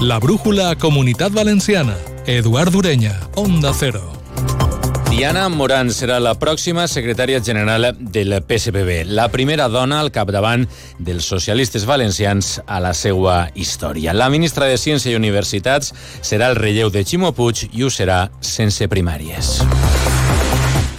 La brújula Comunitat Valenciana. Eduard Ureña, Onda Cero. Diana Morán serà la pròxima secretària general del PSPB, la primera dona al capdavant dels socialistes valencians a la seva història. La ministra de Ciència i Universitats serà el relleu de Ximo Puig i ho serà sense primàries.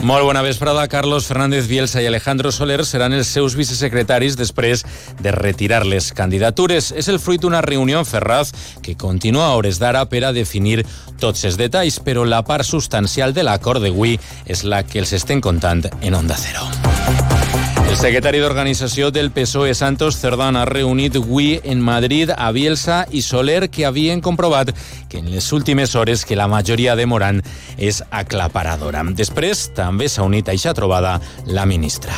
Molt bona vesprada. Carlos Fernández Bielsa i Alejandro Soler seran els seus vicesecretaris després de retirar les candidatures. És el fruit d'una reunió en Ferraz que continua a hores d'ara per a definir tots els detalls, però la part substancial de l'acord d'avui és la que els estem contant en Onda Cero. El secretari d'Organització del PSOE, Santos Cerdán, ha reunit avui en Madrid a Bielsa i Soler que havien comprovat que en les últimes hores que la majoria de Morán és aclaparadora. Després també s'ha unit a eixa trobada la ministra.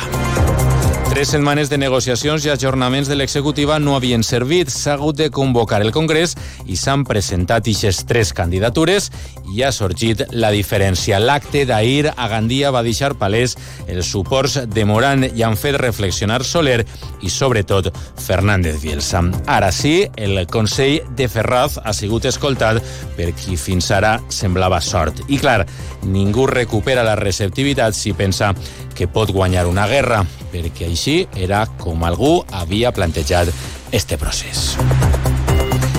Tres setmanes de negociacions i ajornaments de l'executiva no havien servit. S'ha hagut de convocar el Congrés i s'han presentat ixes tres candidatures i ha sorgit la diferència. L'acte d'ahir a Gandia va deixar palès els suports de Morán i han fet reflexionar Soler i, sobretot, Fernández Bielsa. Ara sí, el Consell de Ferraz ha sigut escoltat per qui fins ara semblava sort. I, clar, ningú recupera la receptivitat si pensa que pot guanyar una guerra, perquè així era com algú havia plantejat este procés.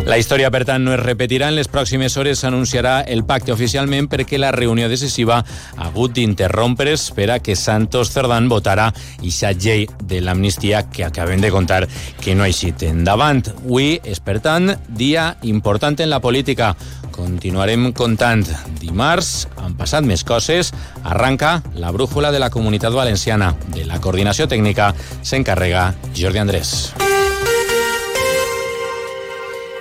La història, per tant, no es repetirà. En les pròximes hores s'anunciarà el pacte oficialment perquè la reunió decisiva ha hagut d'interrompre's per a que Santos Cerdán votarà ixa llei de l'amnistia que acabem de contar que no ha eixit endavant. Avui és, per tant, dia important en la política. Continuarem contant. Dimarts han passat més coses. Arranca la brújula de la Comunitat Valenciana. De la coordinació tècnica s'encarrega Jordi Andrés.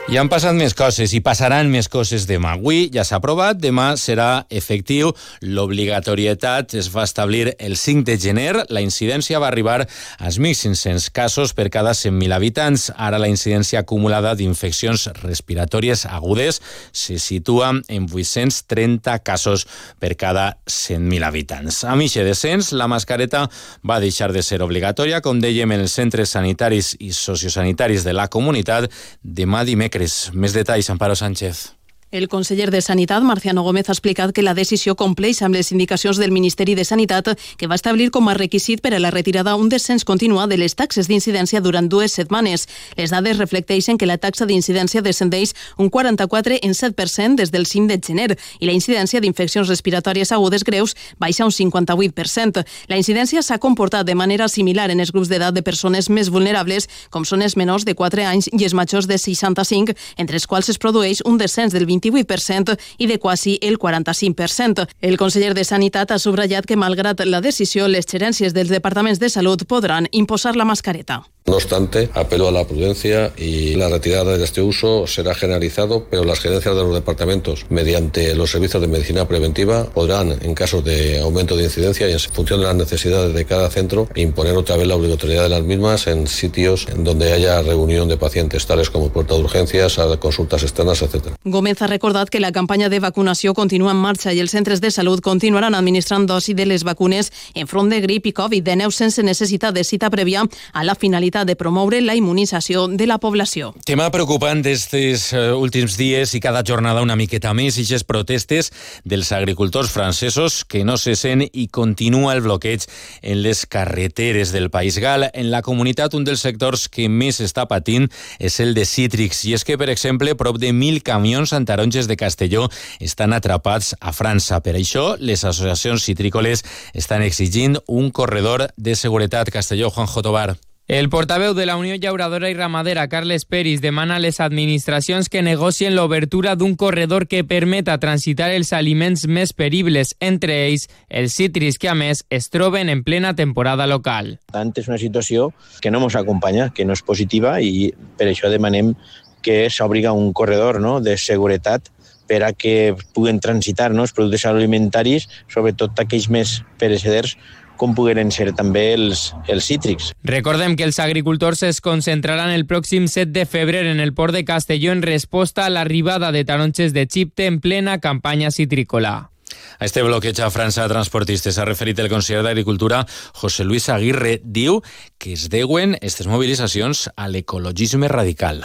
I han passat més coses i passaran més coses demà. Avui ja s'ha aprovat, demà serà efectiu l'obligatorietat. Es va establir el 5 de gener. La incidència va arribar als 1.500 casos per cada 100.000 habitants. Ara la incidència acumulada d'infeccions respiratòries agudes se situa en 830 casos per cada 100.000 habitants. A aquest descens, la mascareta va deixar de ser obligatòria, com dèiem, en els centres sanitaris i sociosanitaris de la comunitat demà dimecres dimecres. Més detalls, Amparo Sánchez. El conseller de Sanitat, Marciano Gómez, ha explicat que la decisió compleix amb les indicacions del Ministeri de Sanitat que va establir com a requisit per a la retirada un descens continuat de les taxes d'incidència durant dues setmanes. Les dades reflecteixen que la taxa d'incidència descendeix un 44 en 7% des del 5 de gener i la incidència d'infeccions respiratòries agudes greus baixa un 58%. La incidència s'ha comportat de manera similar en els grups d'edat de persones més vulnerables, com són els menors de 4 anys i els majors de 65, entre els quals es produeix un descens del 20 28% i de quasi el 45%. El conseller de Sanitat ha subratllat que, malgrat la decisió, les gerències dels departaments de salut podran imposar la mascareta. No obstante, apelo a la prudencia y la retirada de este uso será generalizado, pero las gerencias de los departamentos, mediante los servicios de medicina preventiva, podrán, en caso de aumento de incidencia y en función de las necesidades de cada centro, imponer otra vez la obligatoriedad de las mismas en sitios en donde haya reunión de pacientes, tales como puerta de urgencias, consultas externas, etc. Gómez ha recordat que la campanya de vacunació continua en marxa i els centres de salut continuaran administrant dosi de les vacunes en front de grip i Covid de neu sense necessitat de cita prèvia a la finalitat finalitat de promoure la immunització de la població. Tema preocupant d'estes uh, últims dies i cada jornada una miqueta més i les protestes dels agricultors francesos que no cesen i continua el bloqueig en les carreteres del País Gal. En la comunitat, un dels sectors que més està patint és el de cítrics i és que, per exemple, prop de 1.000 camions en taronges de Castelló estan atrapats a França. Per això, les associacions citrícoles estan exigint un corredor de seguretat. Castelló, Juan Jotobar. El portaveu de la Unió Llauradora i Ramadera, Carles Peris, demana a les administracions que negocien l'obertura d'un corredor que permeta transitar els aliments més peribles, entre ells els cítrics que, a més, es troben en plena temporada local. Tant és una situació que no ens acompanya, que no és positiva i per això demanem que s'obriga un corredor no, de seguretat per a que puguen transitar no, els productes alimentaris, sobretot aquells més pereceders, com pogueren ser també els, els cítrics. Recordem que els agricultors es concentraran el pròxim 7 de febrer en el port de Castelló en resposta a l'arribada de taronges de Xipte en plena campanya citrícola. A este bloqueig a França de transportistes s'ha referit el conseller d'Agricultura José Luis Aguirre. Diu que es deuen aquestes mobilitzacions a l'ecologisme radical.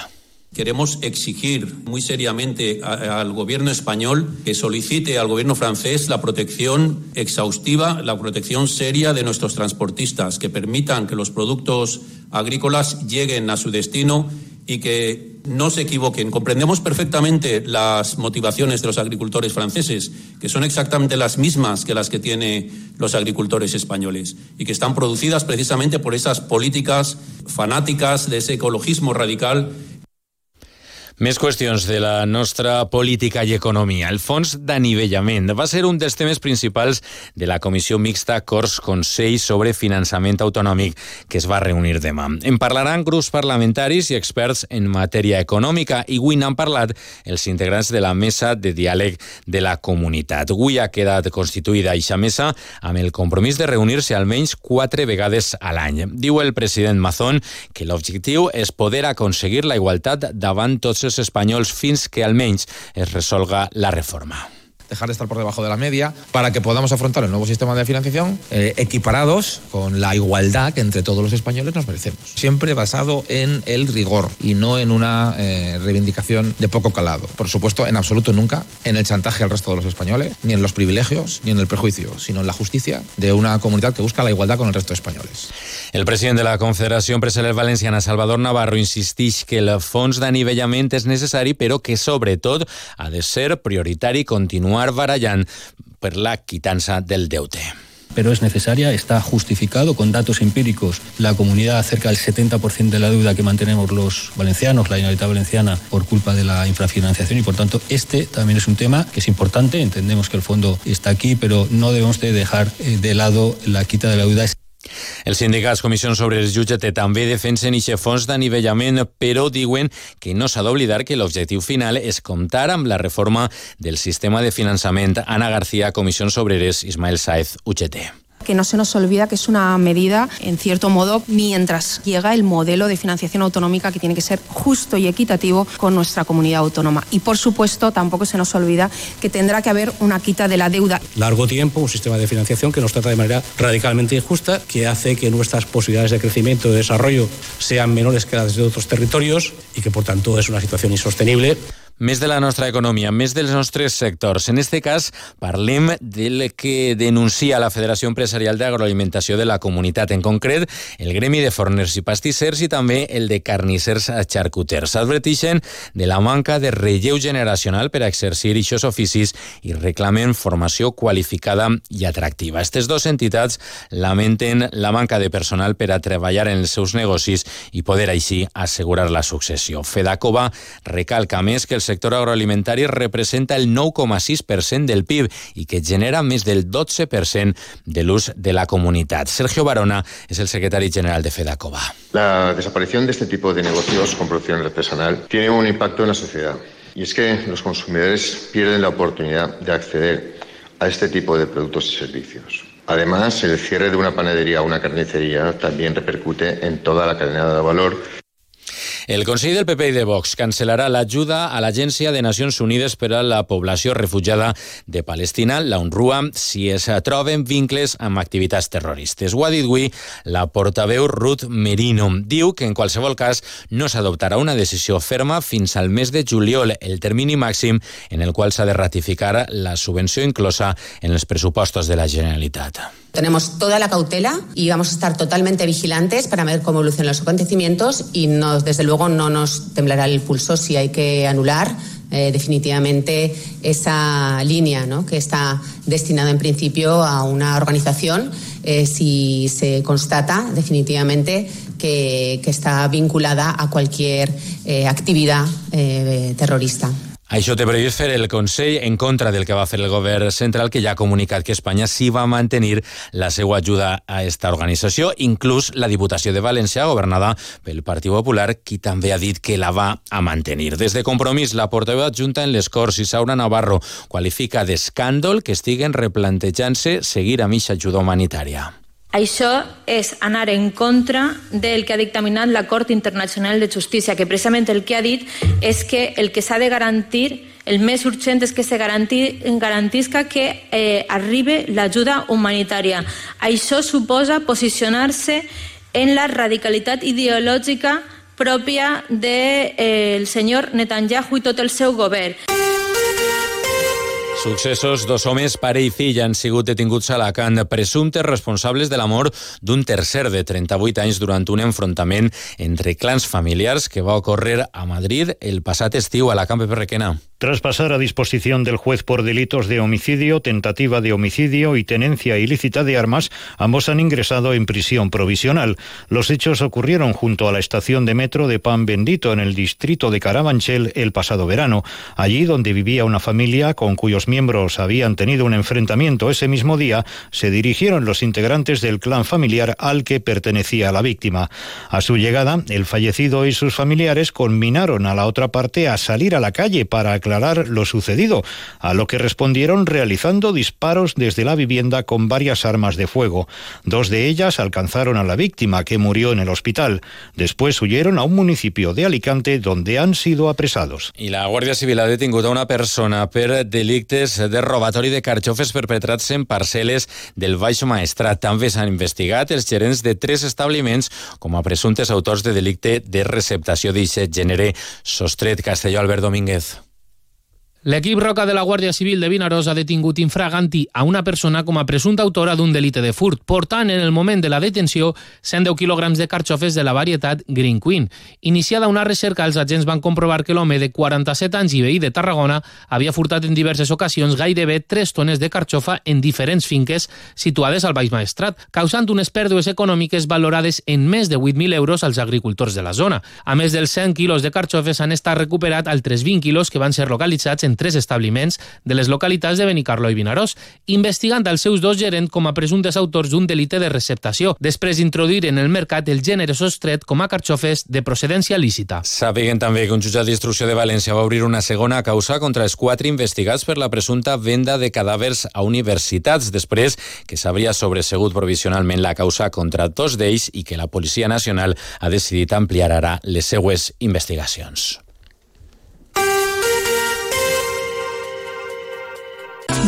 Queremos exigir muy seriamente al gobierno español que solicite al gobierno francés la protección exhaustiva, la protección seria de nuestros transportistas, que permitan que los productos agrícolas lleguen a su destino y que no se equivoquen. Comprendemos perfectamente las motivaciones de los agricultores franceses, que son exactamente las mismas que las que tienen los agricultores españoles y que están producidas precisamente por esas políticas fanáticas de ese ecologismo radical Més qüestions de la nostra política i economia. El fons d'anivellament va ser un dels temes principals de la Comissió Mixta Cors Consell sobre Finançament Autonòmic que es va reunir demà. En parlaran grups parlamentaris i experts en matèria econòmica i avui n'han parlat els integrants de la mesa de diàleg de la comunitat. Avui ha quedat constituïda eixa mesa amb el compromís de reunir-se almenys quatre vegades a l'any. Diu el president Mazón que l'objectiu és poder aconseguir la igualtat davant tots espanyols fins que almenys es resolga la reforma dejar de estar por debajo de la media, para que podamos afrontar el nuevo sistema de financiación eh, equiparados con la igualdad que entre todos los españoles nos merecemos. Siempre basado en el rigor y no en una eh, reivindicación de poco calado. Por supuesto, en absoluto nunca en el chantaje al resto de los españoles, ni en los privilegios, ni en el prejuicio, sino en la justicia de una comunidad que busca la igualdad con el resto de españoles. El presidente de la Confederació Empresarial Valenciana, Salvador Navarro, insisteix que el fons d'anivellament és necessari, però que sobretot ha de ser prioritari continuar continuar barallant per la quitança del deute pero es necesaria, está justificado con datos empíricos. La comunidad, cerca del 70% de la deuda que mantenemos los valencianos, la Generalitat Valenciana, por culpa de la infrafinanciación y por tanto este también es un tema que es importante. Entendemos que el fondo está aquí, pero no debemos de dejar eh, de lado la quita de la deuda. Els sindicats Comissions sobre el Jutge també defensen ixe fons d'anivellament, però diuen que no s'ha d'oblidar que l'objectiu final és comptar amb la reforma del sistema de finançament. Ana García, Comissions Obreres, Ismael Saez, UGT. Que no se nos olvida que es una medida, en cierto modo, mientras llega el modelo de financiación autonómica que tiene que ser justo y equitativo con nuestra comunidad autónoma. Y, por supuesto, tampoco se nos olvida que tendrá que haber una quita de la deuda. Largo tiempo, un sistema de financiación que nos trata de manera radicalmente injusta, que hace que nuestras posibilidades de crecimiento y de desarrollo sean menores que las de otros territorios y que, por tanto, es una situación insostenible. Més de la nostra economia, més dels nostres sectors. En este cas, parlem del que denuncia la Federació Empresarial d'Agroalimentació de la comunitat, en concret, el gremi de forners i pastissers i també el de carnissers xarcuters. S'adverteixen de la manca de relleu generacional per a exercir aquests oficis i reclamen formació qualificada i atractiva. Aquestes dues entitats lamenten la manca de personal per a treballar en els seus negocis i poder així assegurar la successió. Fedacova recalca més que els sector agroalimentari representa el 9,6% del PIB y que genera més del 12% de l'ús de la comunitat. Sergio Barona es el secretario general de FEDACOVA. La desaparición de este tipo de negocios con producción artesanal tiene un impacto en la sociedad. Y es que los consumidores pierden la oportunidad de acceder a este tipo de productos y servicios. Además, el cierre de una panadería o una carnicería también repercute en toda la cadena de valor el Consell del PP i de Vox cancel·larà l'ajuda a l'Agència de Nacions Unides per a la població refugiada de Palestina, la UNRWA, si es troben vincles amb activitats terroristes. Ho ha dit avui la portaveu Ruth Merino. Diu que en qualsevol cas no s'adoptarà una decisió ferma fins al mes de juliol, el termini màxim en el qual s'ha de ratificar la subvenció inclosa en els pressupostos de la Generalitat. Tenemos toda la cautela y vamos a estar totalmente vigilantes para ver cómo evolucionan los acontecimientos y nos, desde luego no nos temblará el pulso si hay que anular eh, definitivamente esa línea ¿no? que está destinada en principio a una organización eh, si se constata definitivamente que, está vinculada a cualquier eh, actividad terrorista. Això té previst fer el Consell en contra del que va fer el govern central, que ja ha comunicat que Espanya sí va mantenir la seva ajuda a aquesta organització, inclús la Diputació de València, governada pel Partit Popular, qui també ha dit que la va a mantenir. Des de Compromís, la portaveu adjunta en les Corts, Isaura Navarro, qualifica d'escàndol que estiguen replantejant-se seguir amb aquesta ajuda humanitària. Això és anar en contra del que ha dictaminat la Cort Internacional de Justícia, que precisament el que ha dit és que el que s'ha de garantir, el més urgent és que se garantisca que eh, arribi l'ajuda humanitària. Això suposa posicionar-se en la radicalitat ideològica pròpia del de, eh, senyor Netanyahu i tot el seu govern. Successos, dos homes, pare i fill, han sigut detinguts a Alacant, presumptes responsables de la mort d'un tercer de 38 anys durant un enfrontament entre clans familiars que va ocórrer a Madrid el passat estiu a la Camp Perrequena. Tras pasar a disposición del juez por delitos de homicidio, tentativa de homicidio y tenencia ilícita de armas, ambos han ingresado en prisión provisional. Los hechos ocurrieron junto a la estación de metro de Pan Bendito en el distrito de Carabanchel el pasado verano, allí donde vivía una familia con cuyos miembros habían tenido un enfrentamiento ese mismo día, se dirigieron los integrantes del clan familiar al que pertenecía la víctima. A su llegada, el fallecido y sus familiares conminaron a la otra parte a salir a la calle para aclarar lo sucedido, a lo que respondieron realizando disparos desde la vivienda con varias armas de fuego. Dos de ellas alcanzaron a la víctima, que murió en el hospital. Después huyeron a un municipio de Alicante, donde han sido apresados. Y la Guardia Civil ha detingut a una persona per delictes de robatori de carxofes perpetrats en parcel·les del Baix Maestrat. També s'han investigat els gerents de tres establiments com a presumptes autors de delicte de receptació d'aquest gènere sostret. Castelló Albert Domínguez. L'equip Roca de la Guàrdia Civil de Vinaròs ha detingut infraganti a una persona com a presumpta autora d'un delicte de furt, portant en el moment de la detenció 110 quilograms de carxofes de la varietat Green Queen. Iniciada una recerca, els agents van comprovar que l'home de 47 anys i veí de Tarragona havia furtat en diverses ocasions gairebé 3 tones de carxofa en diferents finques situades al Baix Maestrat, causant unes pèrdues econòmiques valorades en més de 8.000 euros als agricultors de la zona. A més dels 100 quilos de carxofes han estat recuperat altres 20 quilos que van ser localitzats tres establiments de les localitats de Benicarló i Vinaròs, investigant els seus dos gerents com a presumptes autors d'un delicte de receptació, després d'introduir en el mercat el gènere sostret com a carxofes de procedència lícita. Sàpiguen també que un jutjat d'instrucció de València va obrir una segona causa contra els quatre investigats per la presumpta venda de cadàvers a universitats, després que s'hauria sobresegut provisionalment la causa contra dos d'ells i que la Policia Nacional ha decidit ampliar ara les seues investigacions.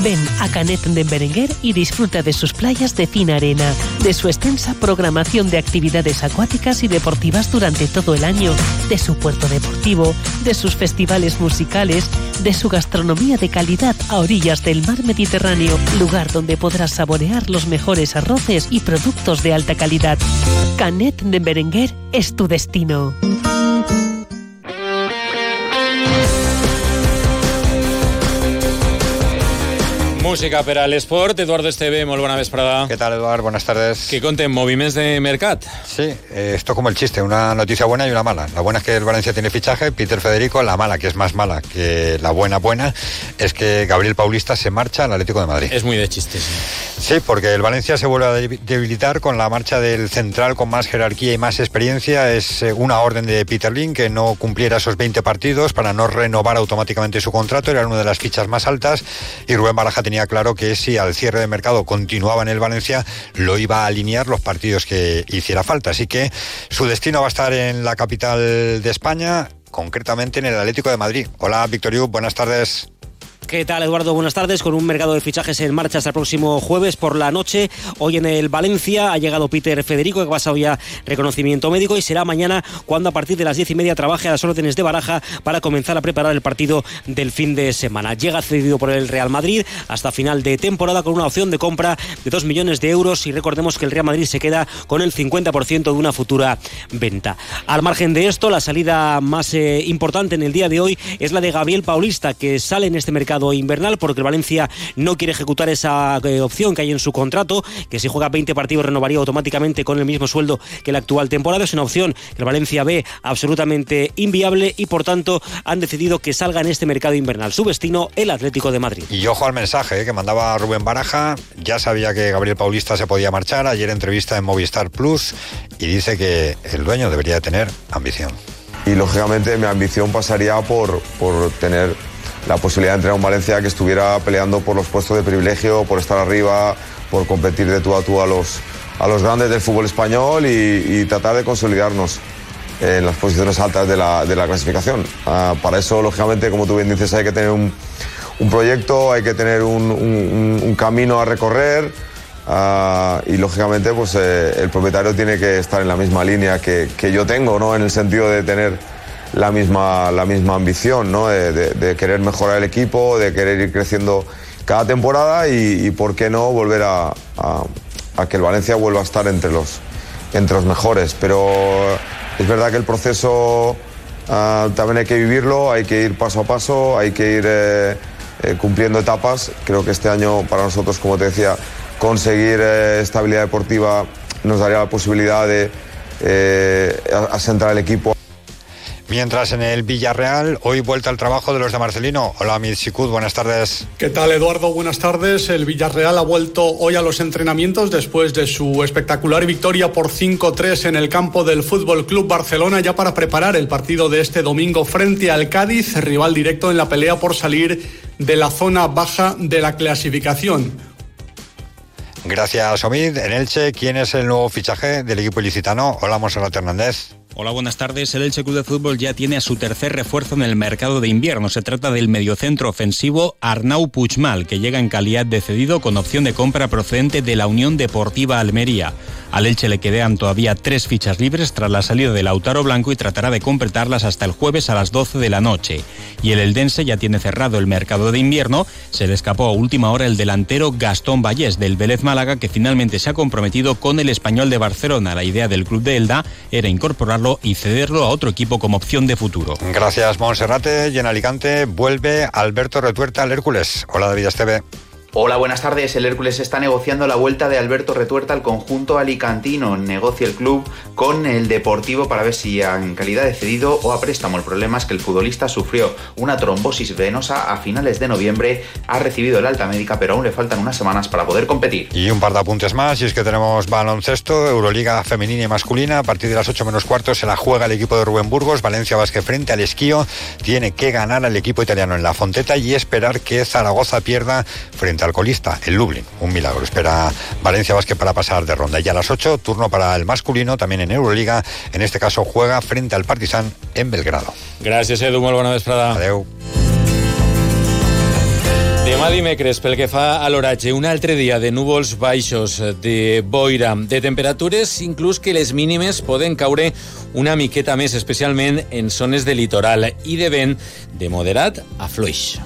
Ven a Canet de Berenguer y disfruta de sus playas de fina arena, de su extensa programación de actividades acuáticas y deportivas durante todo el año, de su puerto deportivo, de sus festivales musicales, de su gastronomía de calidad a orillas del mar Mediterráneo, lugar donde podrás saborear los mejores arroces y productos de alta calidad. Canet de Berenguer es tu destino. Música per a l'esport. Eduardo Esteve, molt bona vesprada. ¿Qué tal, Eduardo? Buenas tardes. ¿Qué contem? ¿Moviments de mercat? Sí, eh, esto como el chiste, una noticia buena y una mala. La buena es que el Valencia tiene fichaje, Peter Federico. La mala, que es más mala que la buena buena, es que Gabriel Paulista se marcha al Atlético de Madrid. Es muy de chistes. Sí, porque el Valencia se vuelve a debilitar con la marcha del central con más jerarquía y más experiencia. Es eh, una orden de Peter Lin que no cumpliera esos 20 partidos para no renovar automáticamente su contrato. Era una de las fichas más altas y Rubén Baraja tenía claro que si al cierre de mercado continuaba en el Valencia, lo iba a alinear los partidos que hiciera falta. Así que su destino va a estar en la capital de España, concretamente en el Atlético de Madrid. Hola, Víctor Yu, buenas tardes. ¿Qué tal, Eduardo? Buenas tardes. Con un mercado de fichajes en marcha hasta el próximo jueves por la noche. Hoy en el Valencia ha llegado Peter Federico, que ha pasado ya reconocimiento médico, y será mañana cuando a partir de las diez y media trabaje a las órdenes de Baraja para comenzar a preparar el partido del fin de semana. Llega cedido por el Real Madrid hasta final de temporada con una opción de compra de dos millones de euros y recordemos que el Real Madrid se queda con el 50% de una futura venta. Al margen de esto, la salida más eh, importante en el día de hoy es la de Gabriel Paulista, que sale en este mercado invernal porque el Valencia no quiere ejecutar esa eh, opción que hay en su contrato, que si juega 20 partidos renovaría automáticamente con el mismo sueldo que la actual temporada. Es una opción que el Valencia ve absolutamente inviable y por tanto han decidido que salga en este mercado invernal. Su destino, el Atlético de Madrid. Y ojo al mensaje eh, que mandaba Rubén Baraja. Ya sabía que Gabriel Paulista se podía marchar. Ayer entrevista en Movistar Plus y dice que el dueño debería tener ambición. Y lógicamente mi ambición pasaría por, por tener la posibilidad de entrenar un Valencia que estuviera peleando por los puestos de privilegio, por estar arriba, por competir de tú a tú a los, a los grandes del fútbol español y, y tratar de consolidarnos en las posiciones altas de la, de la clasificación. Uh, para eso, lógicamente, como tú bien dices, hay que tener un, un proyecto, hay que tener un, un, un camino a recorrer. Ah, y lógicamente pues eh, el propietario tiene que estar en la misma línea que, que, yo tengo, ¿no? En el sentido de tener la misma, la misma ambición, ¿no? De, querer mejorar el equipo, de querer ir creciendo cada temporada y, y por qué no volver a, a, que el Valencia vuelva a estar entre los, entre los mejores. Pero es verdad que el proceso uh, también hay que vivirlo, hay que ir paso a paso, hay que ir eh, eh, cumpliendo etapas. Creo que este año para nosotros, como te decía, conseguir eh, estabilidad deportiva nos daría la posibilidad de asentar el equipo. Mientras en el Villarreal, hoy vuelta al trabajo de los de Marcelino. Hola, Mitsikud, buenas tardes. ¿Qué tal, Eduardo? Buenas tardes. El Villarreal ha vuelto hoy a los entrenamientos después de su espectacular victoria por 5-3 en el campo del Fútbol Club Barcelona, ya para preparar el partido de este domingo frente al Cádiz, rival directo en la pelea por salir de la zona baja de la clasificación. Gracias, Omid. En Elche, ¿quién es el nuevo fichaje del equipo ilicitano? Hola, Monserrat Hernández. Hola, buenas tardes. El Elche Club de Fútbol ya tiene a su tercer refuerzo en el mercado de invierno. Se trata del mediocentro ofensivo Arnau Puigmal, que llega en calidad de cedido con opción de compra procedente de la Unión Deportiva Almería. Al Elche le quedan todavía tres fichas libres tras la salida de Lautaro Blanco y tratará de completarlas hasta el jueves a las 12 de la noche. Y el Eldense ya tiene cerrado el mercado de invierno. Se le escapó a última hora el delantero Gastón Vallés del Vélez Málaga, que finalmente se ha comprometido con el español de Barcelona. La idea del club de Elda era incorporarlo y cederlo a otro equipo como opción de futuro. Gracias, Monserrate. Y en Alicante vuelve Alberto Retuerta al Hércules. Hola, David Esteve. Hola, buenas tardes. El Hércules está negociando la vuelta de Alberto Retuerta al conjunto alicantino. Negocia el club con el Deportivo para ver si en calidad de cedido o a préstamo. El problema es que el futbolista sufrió una trombosis venosa a finales de noviembre. Ha recibido el alta médica, pero aún le faltan unas semanas para poder competir. Y un par de apuntes más. Y es que tenemos baloncesto, Euroliga femenina y masculina. A partir de las 8 menos cuarto se la juega el equipo de Rubén Burgos. Valencia Vázquez frente al esquío. Tiene que ganar al equipo italiano en la Fonteta y esperar que Zaragoza pierda frente al colista, el Lublin. Un milagro. Espera Valencia Vázquez para pasar de ronda. Y a las 8, turno para el masculino, también en Euroliga. En este caso juega frente al Partizan en Belgrado. Gracias, Edu. Molt bona vesprada. Adeu. Demà dimecres, pel que fa a l'oratge, un altre dia de núvols baixos, de boira, de temperatures, inclús que les mínimes poden caure una miqueta més, especialment en zones de litoral, i de vent de moderat a fluix.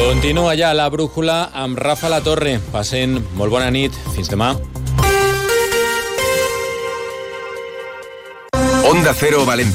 Continua ja la brújula amb Rafa La Torre. Passen molt bona nit. Fins demà. Onda Cero Valencia.